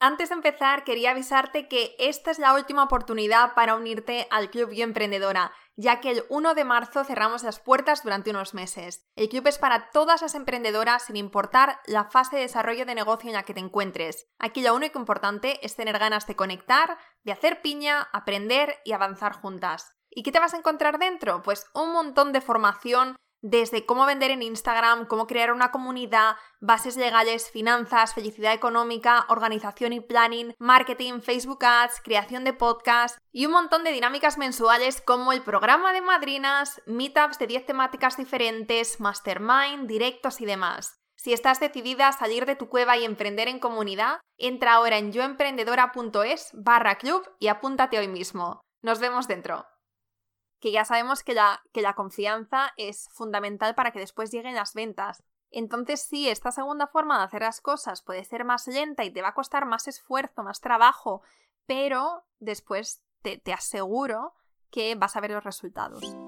Antes de empezar, quería avisarte que esta es la última oportunidad para unirte al Club Yo Emprendedora, ya que el 1 de marzo cerramos las puertas durante unos meses. El club es para todas las emprendedoras sin importar la fase de desarrollo de negocio en la que te encuentres. Aquí lo único importante es tener ganas de conectar, de hacer piña, aprender y avanzar juntas. ¿Y qué te vas a encontrar dentro? Pues un montón de formación desde cómo vender en Instagram, cómo crear una comunidad, bases legales, finanzas, felicidad económica, organización y planning, marketing, Facebook Ads, creación de podcast y un montón de dinámicas mensuales como el programa de madrinas, meetups de 10 temáticas diferentes, mastermind, directos y demás. Si estás decidida a salir de tu cueva y emprender en comunidad, entra ahora en yoemprendedora.es barra club y apúntate hoy mismo. Nos vemos dentro que ya sabemos que la, que la confianza es fundamental para que después lleguen las ventas. Entonces sí, esta segunda forma de hacer las cosas puede ser más lenta y te va a costar más esfuerzo, más trabajo, pero después te, te aseguro que vas a ver los resultados.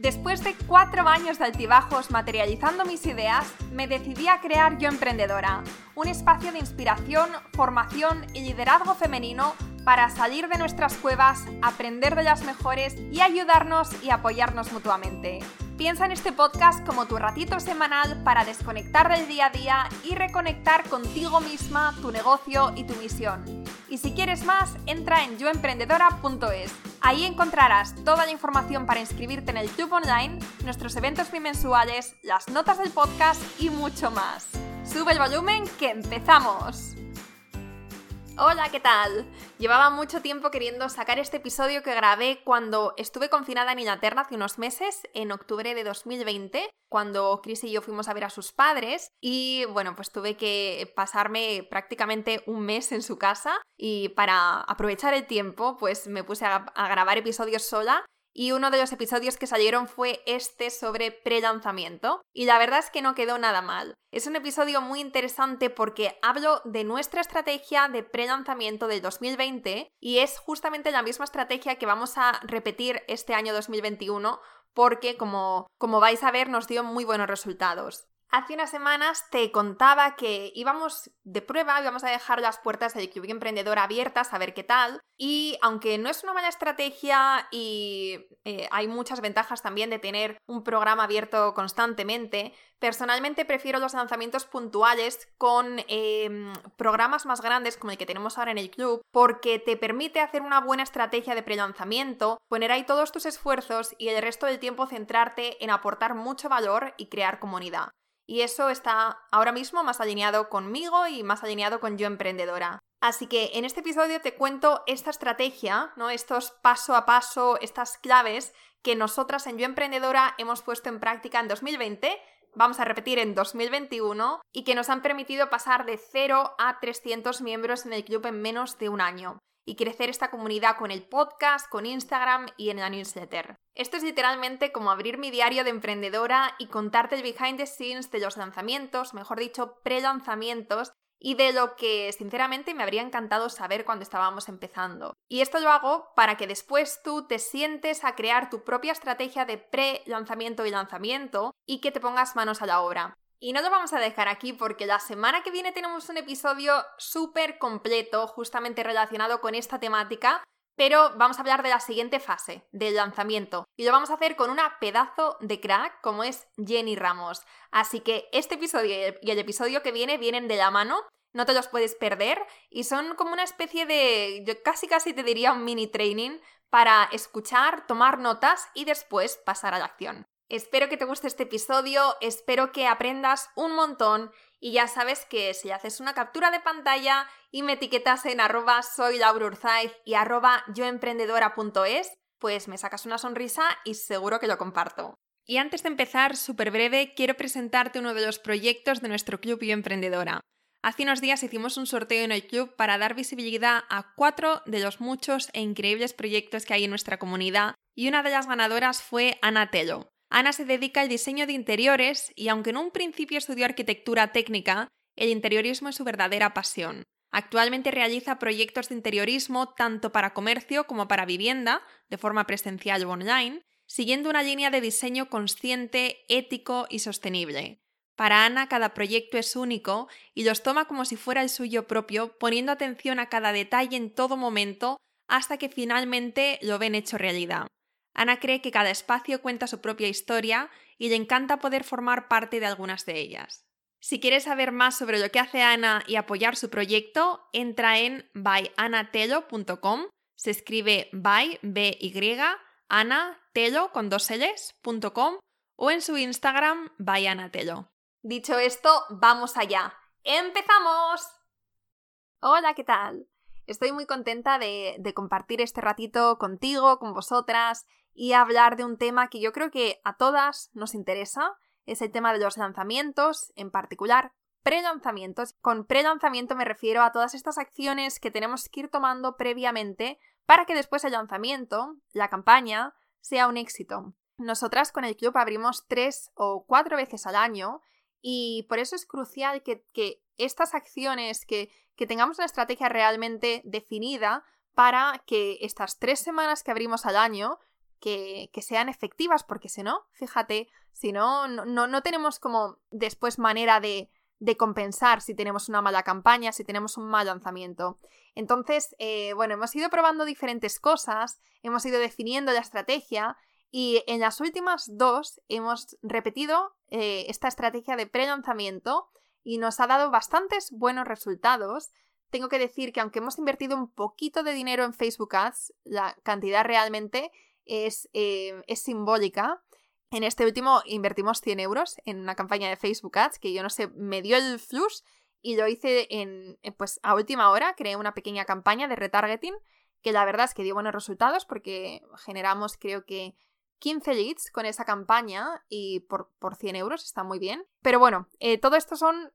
Después de cuatro años de altibajos materializando mis ideas, me decidí a crear Yo Emprendedora, un espacio de inspiración, formación y liderazgo femenino para salir de nuestras cuevas, aprender de las mejores y ayudarnos y apoyarnos mutuamente. Piensa en este podcast como tu ratito semanal para desconectar del día a día y reconectar contigo misma, tu negocio y tu misión. Y si quieres más, entra en yoemprendedora.es. Ahí encontrarás toda la información para inscribirte en el club online, nuestros eventos bimensuales, las notas del podcast y mucho más. Sube el volumen que empezamos. Hola, ¿qué tal? Llevaba mucho tiempo queriendo sacar este episodio que grabé cuando estuve confinada en Inglaterra hace unos meses, en octubre de 2020, cuando Chris y yo fuimos a ver a sus padres y bueno, pues tuve que pasarme prácticamente un mes en su casa y para aprovechar el tiempo pues me puse a, a grabar episodios sola y uno de los episodios que salieron fue este sobre pre-lanzamiento. Y la verdad es que no quedó nada mal. Es un episodio muy interesante porque hablo de nuestra estrategia de pre-lanzamiento del 2020 y es justamente la misma estrategia que vamos a repetir este año 2021 porque como, como vais a ver nos dio muy buenos resultados. Hace unas semanas te contaba que íbamos de prueba, íbamos a dejar las puertas del Club Emprendedor abiertas a ver qué tal. Y aunque no es una mala estrategia y eh, hay muchas ventajas también de tener un programa abierto constantemente, personalmente prefiero los lanzamientos puntuales con em, programas más grandes como el que tenemos ahora en el club, porque te permite hacer una buena estrategia de pre-lanzamiento, poner ahí todos tus esfuerzos y el resto del tiempo centrarte en aportar mucho valor y crear comunidad. Y eso está ahora mismo más alineado conmigo y más alineado con yo emprendedora. Así que en este episodio te cuento esta estrategia, ¿no? Estos paso a paso, estas claves que nosotras en Yo Emprendedora hemos puesto en práctica en 2020 vamos a repetir en 2021 y que nos han permitido pasar de 0 a 300 miembros en el club en menos de un año y crecer esta comunidad con el podcast, con Instagram y en la newsletter. Esto es literalmente como abrir mi diario de emprendedora y contarte el behind the scenes de los lanzamientos, mejor dicho, pre-lanzamientos y de lo que sinceramente me habría encantado saber cuando estábamos empezando. Y esto lo hago para que después tú te sientes a crear tu propia estrategia de pre-lanzamiento y lanzamiento y que te pongas manos a la obra. Y no lo vamos a dejar aquí porque la semana que viene tenemos un episodio súper completo justamente relacionado con esta temática, pero vamos a hablar de la siguiente fase, del lanzamiento. Y lo vamos a hacer con una pedazo de crack como es Jenny Ramos. Así que este episodio y el episodio que viene vienen de la mano, no te los puedes perder y son como una especie de, yo casi casi te diría un mini training para escuchar, tomar notas y después pasar a la acción. Espero que te guste este episodio, espero que aprendas un montón y ya sabes que si haces una captura de pantalla y me etiquetas en arroba soy y arroba yoemprendedora.es, pues me sacas una sonrisa y seguro que lo comparto. Y antes de empezar, súper breve, quiero presentarte uno de los proyectos de nuestro Club Yo Emprendedora. Hace unos días hicimos un sorteo en el club para dar visibilidad a cuatro de los muchos e increíbles proyectos que hay en nuestra comunidad y una de las ganadoras fue Ana Tello. Ana se dedica al diseño de interiores y aunque en un principio estudió arquitectura técnica, el interiorismo es su verdadera pasión. Actualmente realiza proyectos de interiorismo tanto para comercio como para vivienda, de forma presencial o online, siguiendo una línea de diseño consciente, ético y sostenible. Para Ana cada proyecto es único y los toma como si fuera el suyo propio, poniendo atención a cada detalle en todo momento hasta que finalmente lo ven hecho realidad. Ana cree que cada espacio cuenta su propia historia y le encanta poder formar parte de algunas de ellas. Si quieres saber más sobre lo que hace Ana y apoyar su proyecto, entra en byanatelo.com, se escribe by, b y ana, con dos L's.com o en su Instagram byanatelo. Dicho esto, vamos allá. ¡Empezamos! Hola, ¿qué tal? Estoy muy contenta de, compartir este ratito contigo, con vosotras, y hablar de un tema que yo creo que a todas nos interesa. Es el tema de los lanzamientos, en particular pre-lanzamientos. Con pre-lanzamiento me refiero a todas estas acciones que tenemos que ir tomando previamente para que después el lanzamiento, la campaña, sea un éxito. Nosotras con el club abrimos tres o cuatro veces al año y por eso es crucial que, estas acciones, que, que tengamos una estrategia realmente definida para que estas tres semanas que abrimos al año que, sean efectivas, porque si no, fíjate, si no, no, no tenemos como después manera de, de, compensar si tenemos una mala campaña, si tenemos un mal lanzamiento. Entonces, eh, bueno, hemos ido probando diferentes cosas, hemos ido definiendo la estrategia y en las últimas dos hemos repetido eh, esta estrategia de pre-lanzamiento y nos ha dado bastantes buenos resultados. Tengo que decir que aunque hemos invertido un poquito de dinero en Facebook Ads, la cantidad realmente es, eh, es simbólica. En este último invertimos 100 euros en una campaña de Facebook Ads que yo no sé, me dio el flush y lo hice en, pues a última hora, creé una pequeña campaña de retargeting que la verdad es que dio buenos resultados porque generamos creo que 15 leads con esa campaña y por, por 100 euros está muy bien. Pero bueno, eh, todo esto son,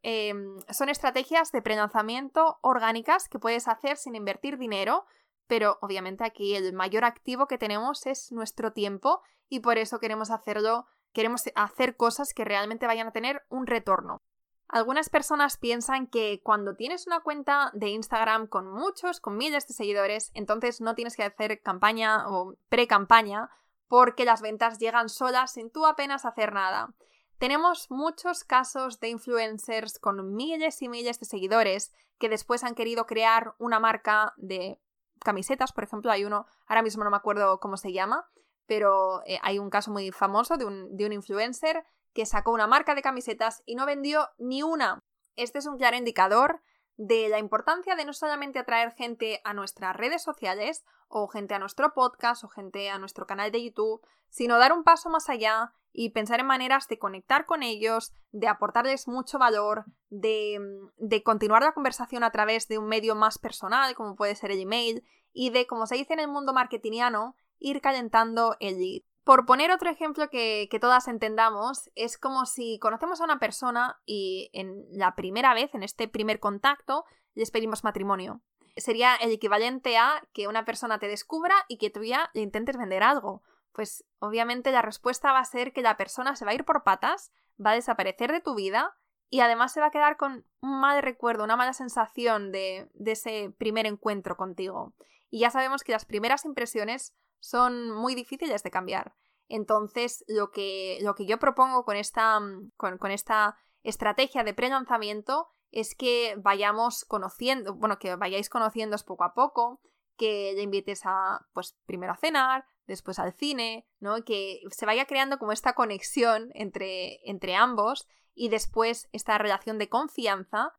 son estrategias de prelanzamiento orgánicas que puedes hacer sin invertir dinero, pero obviamente aquí el mayor activo que tenemos es nuestro tiempo y por eso queremos hacerlo, queremos hacer cosas que realmente vayan a tener un retorno. Algunas personas piensan que cuando tienes una cuenta de Instagram con muchos, con miles de seguidores, entonces no tienes que hacer campaña o pre-campaña porque las ventas llegan solas sin tú apenas hacer nada. Tenemos muchos casos de influencers con miles y miles de seguidores que después han querido crear una marca de camisetas, por ejemplo, hay uno, ahora mismo no me acuerdo cómo se llama, pero eh, hay un caso muy famoso de un, de un influencer que sacó una marca de camisetas y no vendió ni una. Este es un claro indicador de la importancia de no solamente atraer gente a nuestras redes sociales o gente a nuestro podcast o gente a nuestro canal de YouTube, sino dar un paso más allá y pensar en maneras de conectar con ellos, de aportarles mucho valor, de, de, continuar la conversación a través de un medio más personal, como puede ser el email, y de, como se dice en el mundo marketingiano, ir calentando el. Por poner otro ejemplo que, todas entendamos, es como si conocemos a una persona y en la primera vez, en este primer contacto, les pedimos matrimonio. Sería el equivalente a que una persona te descubra y que tú ya le intentes vender algo pues obviamente la respuesta va a ser que la persona se va a ir por patas, va a desaparecer de tu vida y además se va a quedar con un mal recuerdo, una mala sensación de ese primer encuentro contigo. Y ya sabemos que las primeras impresiones son muy difíciles de cambiar. Entonces, lo que, lo que yo propongo con esta, con, con esta estrategia de pre-lanzamiento es que vayamos conociendo, bueno, que vayáis conociéndoos poco a poco, que le invites a, pues, primero a cenar, después al cine, ¿no? Que se vaya creando como esta conexión entre, entre ambos y después esta relación de confianza,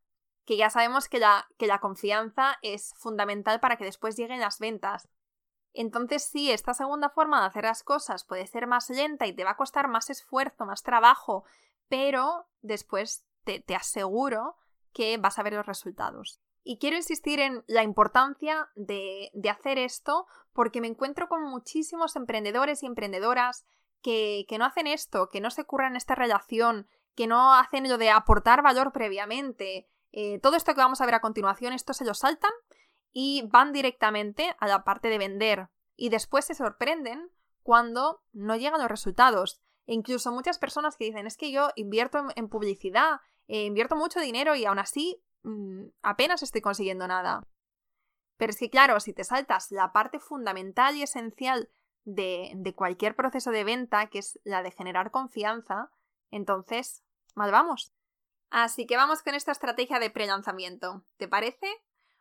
que ya sabemos que la, que la confianza es fundamental para que después lleguen las ventas. Entonces sí, esta segunda forma de hacer las cosas puede ser más lenta y te va a costar más esfuerzo, más trabajo, pero después te, te aseguro que vas a ver los resultados. Y quiero insistir en la importancia de, hacer esto porque me encuentro con muchísimos emprendedores y emprendedoras que, no hacen esto, que no se curran esta relación, que no hacen lo de aportar valor previamente. Eh, todo esto que vamos a ver a continuación, esto se lo saltan y van directamente a la parte de vender. Y después se sorprenden cuando no llegan los resultados. E incluso muchas personas que dicen, es que yo invierto en, publicidad, eh, invierto mucho dinero y aún así mm, apenas estoy consiguiendo nada. Pero es que claro, si te saltas la parte fundamental y esencial de, de cualquier proceso de venta, que es la de generar confianza, entonces, mal vamos. Así que vamos con esta estrategia de pre-lanzamiento. ¿Te parece?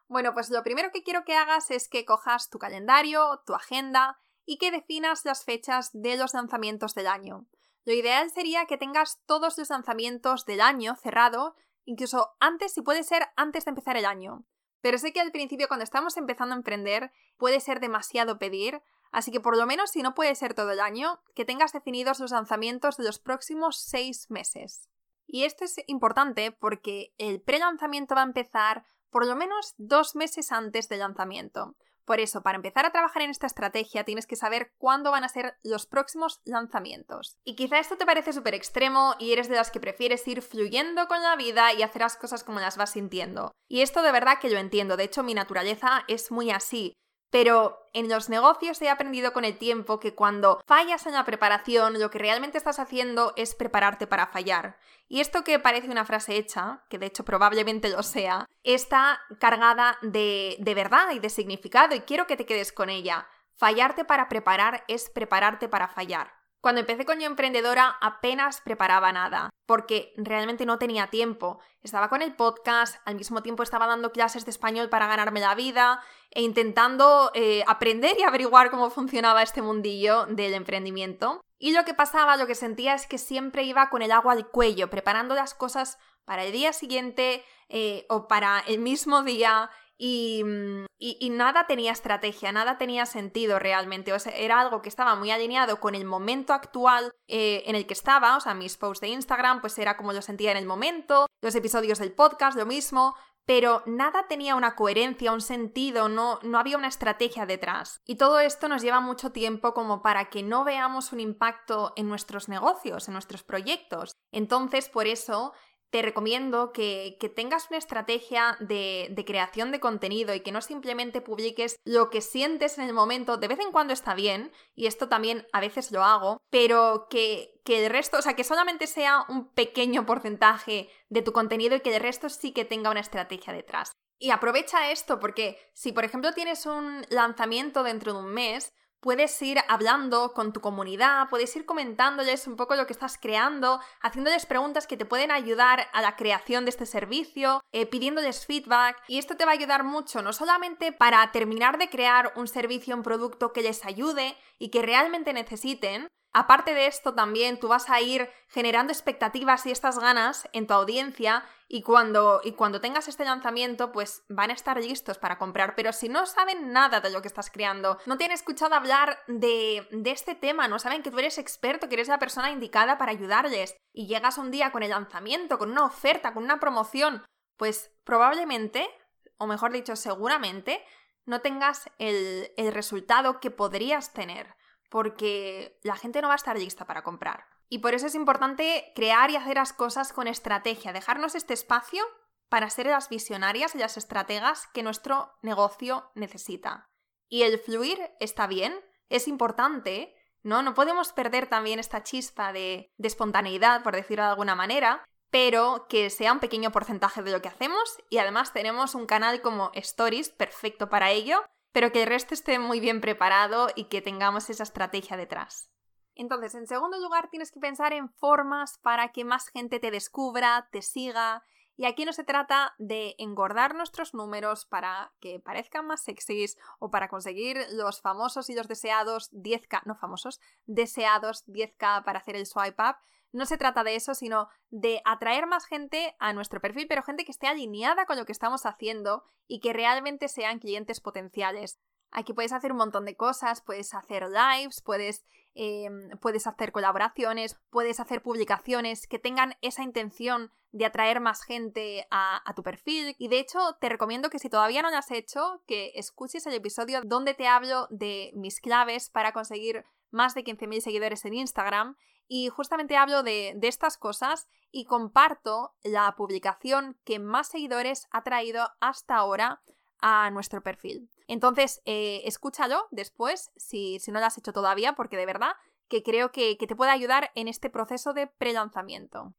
Bueno, pues lo primero que quiero que hagas es que cojas tu calendario, tu agenda y que definas las fechas de los lanzamientos del año. Lo ideal sería que tengas todos los lanzamientos del año cerrado, incluso antes, si puede ser antes de empezar el año. Pero sé que al principio, cuando estamos empezando a emprender, puede ser demasiado pedir, así que por lo menos, si no puede ser todo el año, que tengas definidos los lanzamientos de los próximos seis meses. Y esto es importante porque el pre-lanzamiento va a empezar por lo menos dos meses antes del lanzamiento. Por eso, para empezar a trabajar en esta estrategia tienes que saber cuándo van a ser los próximos lanzamientos. Y quizá esto te parece súper extremo y eres de las que prefieres ir fluyendo con la vida y hacer las cosas como las vas sintiendo. Y esto de verdad que lo entiendo, de hecho mi naturaleza es muy así. Pero en los negocios he aprendido con el tiempo que cuando fallas en la preparación, lo que realmente estás haciendo es prepararte para fallar. Y esto que parece una frase hecha, que de hecho probablemente lo sea, está cargada de, de verdad y de significado y quiero que te quedes con ella. Fallarte para preparar es prepararte para fallar. Cuando empecé con Yo Emprendedora apenas preparaba nada, porque realmente no tenía tiempo. Estaba con el podcast, al mismo tiempo estaba dando clases de español para ganarme la vida e intentando eh, aprender y averiguar cómo funcionaba este mundillo del emprendimiento. Y lo que pasaba, lo que sentía es que siempre iba con el agua al cuello, preparando las cosas para el día siguiente eh, o para el mismo día Mm, y, nada tenía estrategia, nada tenía sentido realmente. Era algo que estaba muy alineado con el momento actual eh, en el que estaba. O sea, mis posts de Instagram, pues era como lo sentía en el momento. Los episodios del podcast, lo mismo. Pero nada tenía una coherencia, un sentido, no, no había una estrategia detrás. Y todo esto nos lleva mucho tiempo como para que no veamos un impacto en nuestros negocios, en nuestros proyectos. Entonces, por eso te recomiendo que, tengas una estrategia de, creación de contenido y que no simplemente publiques lo que sientes en el momento. De vez en cuando está bien, y esto también a veces lo hago, pero que, que el resto, o sea, que solamente sea un pequeño porcentaje de tu contenido y que el resto sí que tenga una estrategia detrás. Y aprovecha esto porque si por ejemplo tienes un lanzamiento dentro de un mes, puedes ir hablando con tu comunidad, puedes ir comentándoles un poco lo que estás creando, haciéndoles preguntas que te pueden ayudar a la creación de este servicio, eh, pidiéndoles feedback. Y esto te va a ayudar mucho, no solamente para terminar de crear un servicio, un producto que les ayude y que realmente necesiten, Aparte de esto, también tú vas a ir generando expectativas y estas ganas en tu audiencia y cuando, y cuando tengas este lanzamiento, pues van a estar listos para comprar. Pero si no saben nada de lo que estás creando, no te han escuchado hablar de, de este tema, no saben que tú eres experto, que eres la persona indicada para ayudarles, y llegas un día con el lanzamiento, con una oferta, con una promoción, pues probablemente, o mejor dicho, seguramente, no tengas el, el resultado que podrías tener porque la gente no va a estar lista para comprar. Y por eso es importante crear y hacer las cosas con estrategia, dejarnos este espacio para ser las visionarias y las estrategas que nuestro negocio necesita. Y el fluir está bien, es importante, ¿no? No podemos perder también esta chispa de, de espontaneidad, por decirlo de alguna manera, pero que sea un pequeño porcentaje de lo que hacemos y además tenemos un canal como Stories perfecto para ello pero que el resto esté muy bien preparado y que tengamos esa estrategia detrás. Entonces, en segundo lugar, tienes que pensar en formas para que más gente te descubra, te siga. Y aquí no se trata de engordar nuestros números para que parezcan más sexys o para conseguir los famosos y los deseados 10k, no famosos, deseados 10k para hacer el swipe up, no se trata de eso, sino de atraer más gente a nuestro perfil, pero gente que esté alineada con lo que estamos haciendo y que realmente sean clientes potenciales. Aquí puedes hacer un montón de cosas, puedes hacer lives, puedes, em, puedes hacer colaboraciones, puedes hacer publicaciones que tengan esa intención de atraer más gente a, a, tu perfil. Y de hecho, te recomiendo que si todavía no lo has hecho, que escuches el episodio donde te hablo de mis claves para conseguir más de 15.000 seguidores en Instagram y justamente hablo de, estas cosas y comparto la publicación que más seguidores ha traído hasta ahora a nuestro perfil. Entonces, eh, escúchalo después, si, no lo has hecho todavía, porque de verdad que creo que, que te puede ayudar en este proceso de pre-lanzamiento.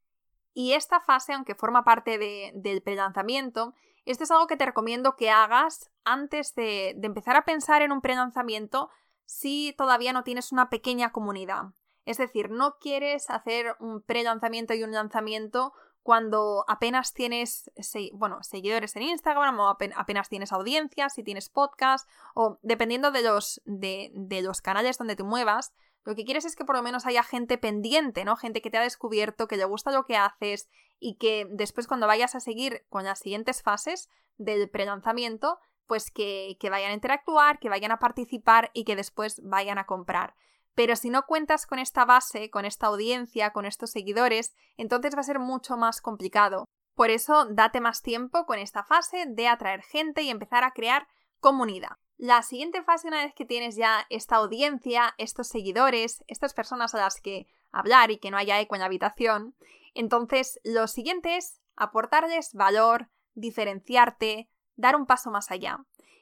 Y esta fase, aunque forma parte del prelanzamiento, esto es algo que te recomiendo que hagas antes de, de empezar a pensar en un prelanzamiento si todavía no tienes una pequeña comunidad. Es decir, no quieres hacer un pre-lanzamiento y un lanzamiento cuando apenas tienes bueno, seguidores en Instagram o apenas tienes audiencias, si tienes podcast o dependiendo de los, de, de los canales donde te muevas, lo que quieres es que por lo menos haya gente pendiente, ¿no? Gente que te ha descubierto, que le gusta lo que haces y que después cuando vayas a seguir con las siguientes fases del prelanzamiento, pues que, que vayan a interactuar, que vayan a participar y que después vayan a comprar. Pero si no cuentas con esta base, con esta audiencia, con estos seguidores, entonces va a ser mucho más complicado. Por eso, date más tiempo con esta fase de atraer gente y empezar a crear comunidad. La siguiente fase, una vez que tienes ya esta audiencia, estos seguidores, estas personas a las que hablar y que no haya eco en la habitación, entonces lo siguiente es aportarles valor, diferenciarte, dar un paso más allá.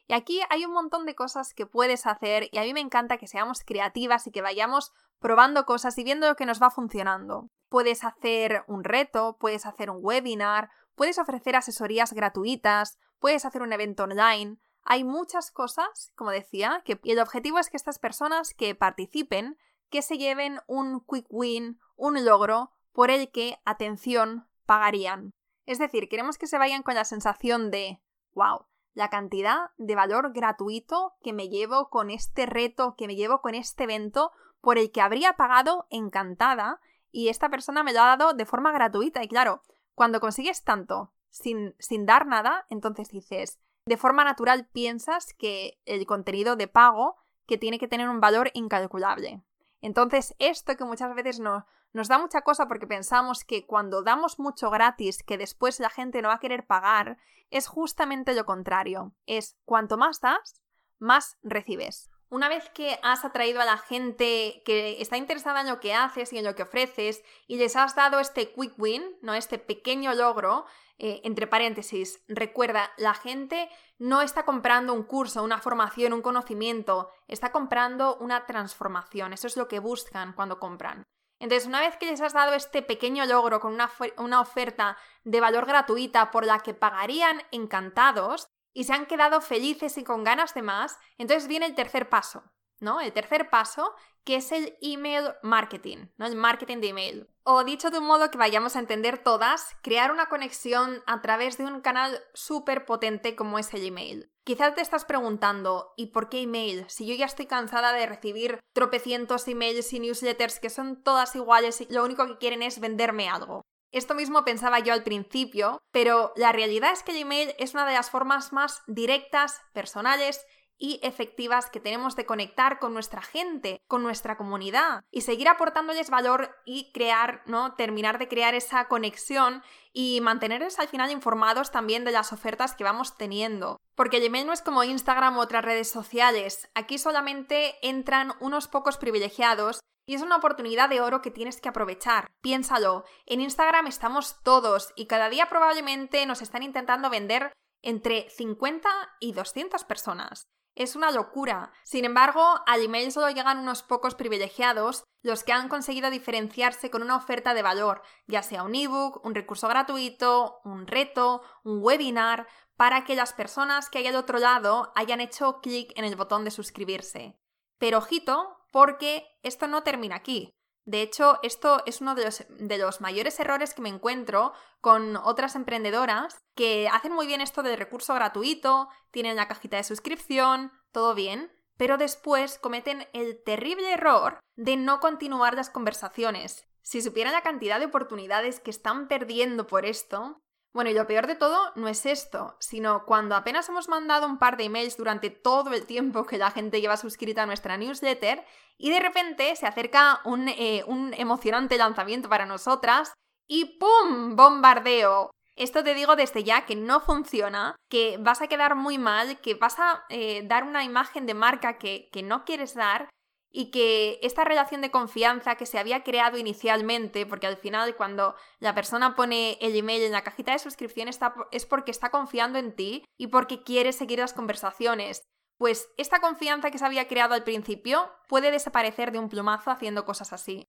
Y aquí hay un montón de cosas que puedes hacer y a mí me encanta que seamos creativas y que vayamos probando cosas y viendo lo que nos va funcionando. Puedes hacer un reto, puedes hacer un webinar, puedes ofrecer asesorías gratuitas, puedes hacer un evento online. Hay muchas cosas, como decía, que y el objetivo es que estas personas que participen, que se lleven un quick win, un logro por el que, atención, pagarían. Es decir, queremos que se vayan con la sensación de, wow, la cantidad de valor gratuito que me llevo con este reto, que me llevo con este evento, por el que habría pagado encantada y esta persona me lo ha dado de forma gratuita. Y claro, cuando consigues tanto sin, sin dar nada, entonces dices, de forma natural piensas que el contenido de pago que tiene que tener un valor incalculable. Entonces, esto que muchas veces no, nos da mucha cosa porque pensamos que cuando damos mucho gratis, que después la gente no va a querer pagar, es justamente lo contrario. Es cuanto más das, más recibes. Una vez que has atraído a la gente que está interesada en lo que haces y en lo que ofreces y les has dado este quick win, ¿no? Este pequeño logro, eh, entre paréntesis, recuerda, la gente no está comprando un curso, una formación, un conocimiento, está comprando una transformación. Eso es lo que buscan cuando compran. Entonces, una vez que les has dado este pequeño logro con una, una, oferta de valor gratuita por la que pagarían encantados y se han quedado felices y con ganas de más, entonces viene el tercer paso, ¿no? El tercer paso, que es el email marketing, ¿no? El marketing de email. O dicho de un modo que vayamos a entender todas, crear una conexión a través de un canal súper potente como es el email. Quizás te estás preguntando, ¿y por qué email? Si yo ya estoy cansada de recibir tropecientos emails y newsletters que son todas iguales y lo único que quieren es venderme algo. Esto mismo pensaba yo al principio, pero la realidad es que el email es una de las formas más directas, personales y efectivas que tenemos de conectar con nuestra gente, con nuestra comunidad y seguir aportándoles valor y crear, ¿no? Terminar de crear esa conexión y mantenerles al final informados también de las ofertas que vamos teniendo. Porque Gmail no es como Instagram u otras redes sociales. Aquí solamente entran unos pocos privilegiados y es una oportunidad de oro que tienes que aprovechar. Piénsalo, en Instagram estamos todos y cada día probablemente nos están intentando vender entre 50 y 200 personas. Es una locura. Sin embargo, al email solo llegan unos pocos privilegiados, los que han conseguido diferenciarse con una oferta de valor, ya sea un ebook, un recurso gratuito, un reto, un webinar, para que las personas que hay al otro lado hayan hecho clic en el botón de suscribirse. Pero ojito, porque esto no termina aquí. De hecho, esto es uno de los, mayores errores que me encuentro con otras emprendedoras que hacen muy bien esto del recurso gratuito, tienen la cajita de suscripción, todo bien, pero después cometen el terrible error de no continuar las conversaciones. Si supieran la cantidad de oportunidades que están perdiendo por esto, bueno, y lo peor de todo no es esto, sino cuando apenas hemos mandado un par de emails durante todo el tiempo que la gente lleva suscrita a nuestra newsletter y de repente se acerca un, eh, emocionante lanzamiento para nosotras y ¡pum! ¡Bombardeo! Esto te digo desde ya que no funciona, que vas a quedar muy mal, que vas a eh, dar una imagen de marca que, que no quieres dar y que esta relación de confianza que se había creado inicialmente, porque al final cuando la persona pone el email en la cajita de suscripción está, es porque está confiando en ti y porque quiere seguir las conversaciones. Pues esta confianza que se había creado al principio puede desaparecer de un plumazo haciendo cosas así.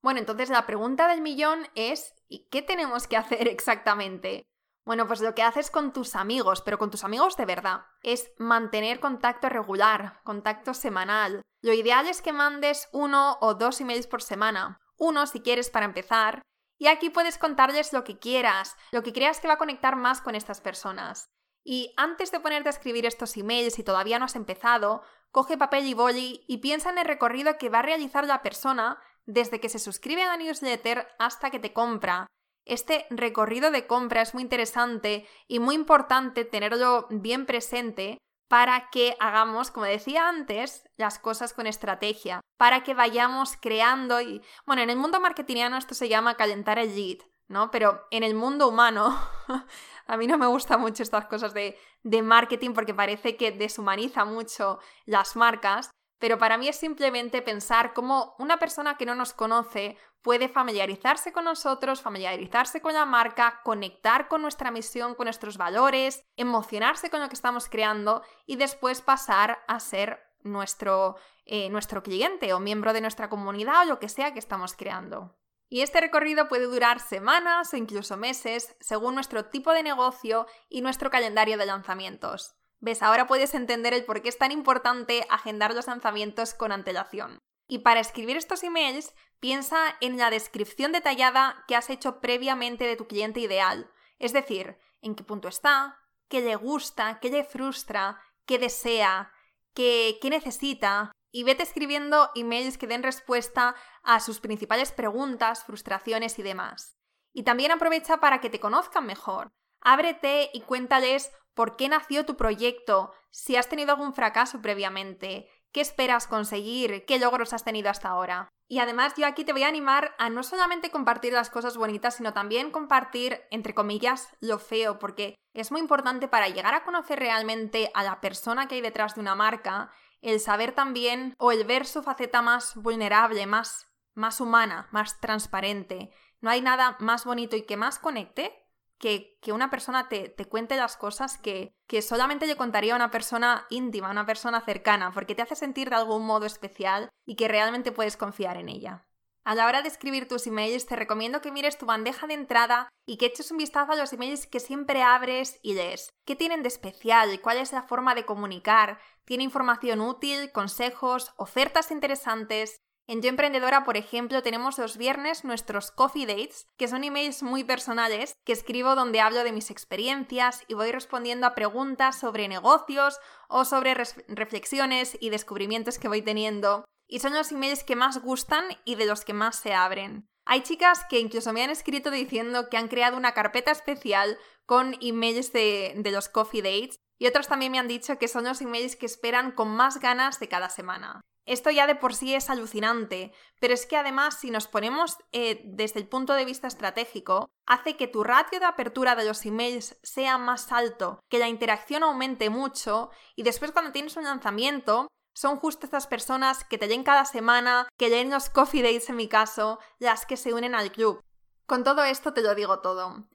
Bueno, entonces la pregunta del millón es ¿Y qué tenemos que hacer exactamente? Bueno, pues lo que haces con tus amigos, pero con tus amigos de verdad, es mantener contacto regular, contacto semanal. Lo ideal es que mandes uno o dos emails por semana. Uno si quieres para empezar. Y aquí puedes contarles lo que quieras, lo que creas que va a conectar más con estas personas. Y antes de ponerte a escribir estos emails si todavía no has empezado, coge papel y boli y piensa en el recorrido que va a realizar la persona desde que se suscribe a la newsletter hasta que te compra. Este recorrido de compra es muy interesante y muy importante tenerlo bien presente para que hagamos, como decía antes, las cosas con estrategia, para que vayamos creando y, bueno, en el mundo marketingiano esto se llama calentar el lead, ¿no? Pero en el mundo humano, a mí no me gustan mucho estas cosas de, de marketing porque parece que deshumaniza mucho las marcas, pero para mí es simplemente pensar cómo una persona que no nos conoce puede familiarizarse con nosotros, familiarizarse con la marca, conectar con nuestra misión, con nuestros valores, emocionarse con lo que estamos creando y después pasar a ser nuestro, eh, nuestro cliente o miembro de nuestra comunidad o lo que sea que estamos creando. Y este recorrido puede durar semanas o incluso meses según nuestro tipo de negocio y nuestro calendario de lanzamientos. ¿Ves? Ahora puedes entender el por qué es tan importante agendar los lanzamientos con antelación. Y para escribir estos emails, piensa en la descripción detallada que has hecho previamente de tu cliente ideal. Es decir, en qué punto está, qué le gusta, qué le frustra, qué desea, qué, qué necesita. Y vete escribiendo emails que den respuesta a sus principales preguntas, frustraciones y demás. Y también aprovecha para que te conozcan mejor. Ábrete y cuéntales por qué nació tu proyecto, si has tenido algún fracaso previamente, qué esperas conseguir, qué logros has tenido hasta ahora. Y además yo aquí te voy a animar a no solamente compartir las cosas bonitas, sino también compartir, entre comillas, lo feo, porque es muy importante para llegar a conocer realmente a la persona que hay detrás de una marca, el saber también o el ver su faceta más vulnerable, más, más humana, más transparente. No hay nada más bonito y que más conecte que, una persona te, te, cuente las cosas que, que solamente le contaría a una persona íntima, a una persona cercana, porque te hace sentir de algún modo especial y que realmente puedes confiar en ella. A la hora de escribir tus emails, te recomiendo que mires tu bandeja de entrada y que eches un vistazo a los emails que siempre abres y lees. ¿Qué tienen de especial? ¿Cuál es la forma de comunicar? ¿Tiene información útil, consejos, ofertas interesantes? En Yo Emprendedora, por ejemplo, tenemos los viernes nuestros coffee dates, que son emails muy personales que escribo donde hablo de mis experiencias y voy respondiendo a preguntas sobre negocios o sobre reflexiones y descubrimientos que voy teniendo. Y son los emails que más gustan y de los que más se abren. Hay chicas que incluso me han escrito diciendo que han creado una carpeta especial con emails de, de los coffee dates y otras también me han dicho que son los emails que esperan con más ganas de cada semana. Esto ya de por sí es alucinante, pero es que además si nos ponemos eh, desde el punto de vista estratégico, hace que tu ratio de apertura de los emails sea más alto, que la interacción aumente mucho y después cuando tienes un lanzamiento, son justo estas personas que te leen cada semana, que leen los coffee dates en mi caso, las que se unen al club. Con todo esto te lo digo todo.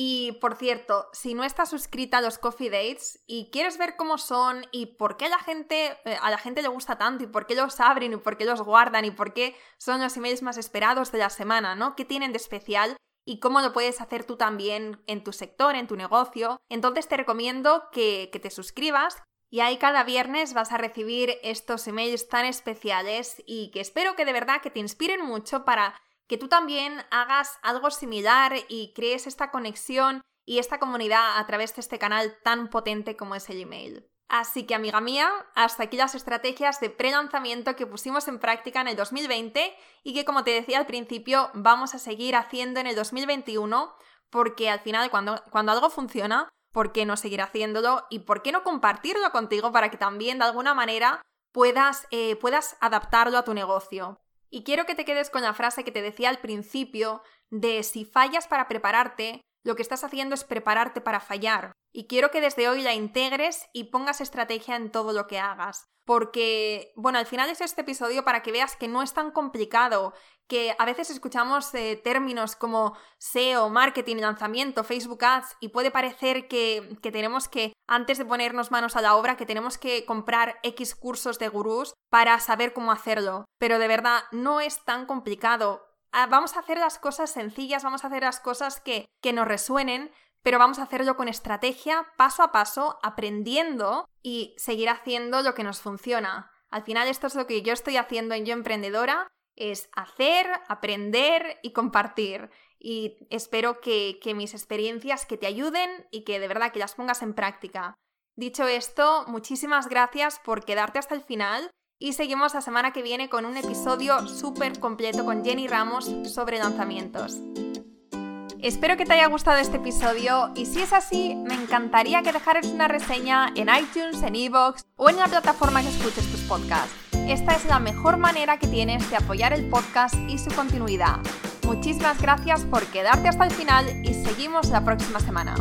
Y por cierto, si no estás suscrita a los Coffee Dates y quieres ver cómo son y por qué la gente, eh, a la gente le gusta tanto y por qué los abren y por qué los guardan y por qué son los emails más esperados de la semana, ¿no? ¿Qué tienen de especial? y cómo lo puedes hacer tú también en tu sector, en tu negocio. Entonces te recomiendo que, que te suscribas y ahí cada viernes vas a recibir estos emails tan especiales y que espero que de verdad que te inspiren mucho para que tú también hagas algo similar y crees esta conexión y esta comunidad a través de este canal tan potente como es el email. Así que amiga mía, hasta aquí las estrategias de pre-lanzamiento que pusimos en práctica en el 2020 y que como te decía al principio vamos a seguir haciendo en el 2021 porque al final cuando, cuando algo funciona, ¿por qué no seguir haciéndolo? ¿Y por qué no compartirlo contigo para que también de alguna manera puedas, eh, puedas adaptarlo a tu negocio? Y quiero que te quedes con la frase que te decía al principio de si fallas para prepararte, lo que estás haciendo es prepararte para fallar. Y quiero que desde hoy la integres y pongas estrategia en todo lo que hagas. Porque, bueno, al final es este episodio para que veas que no es tan complicado, que a veces escuchamos eh, términos como SEO, marketing, lanzamiento, Facebook Ads, y puede parecer que, que tenemos que, antes de ponernos manos a la obra, que tenemos que comprar X cursos de gurús para saber cómo hacerlo. Pero de verdad, no es tan complicado ah, vamos a hacer las cosas sencillas, vamos a hacer las cosas que, que nos resuenen, pero vamos a hacerlo con estrategia, paso a paso, aprendiendo y seguir haciendo lo que nos funciona. Al final esto es lo que yo estoy haciendo en Yo Emprendedora, es hacer, aprender y compartir. Y espero que, que mis experiencias que te ayuden y que de verdad que las pongas en práctica. Dicho esto, muchísimas gracias por quedarte hasta el final y seguimos la semana que viene con un episodio súper completo con Jenny Ramos sobre lanzamientos. Espero que te haya gustado este episodio y si es así, me encantaría que dejaras una reseña en iTunes, en Evox o en la plataforma que escuches tus podcasts. Esta es la mejor manera que tienes de apoyar el podcast y su continuidad. Muchísimas gracias por quedarte hasta el final y seguimos la próxima semana.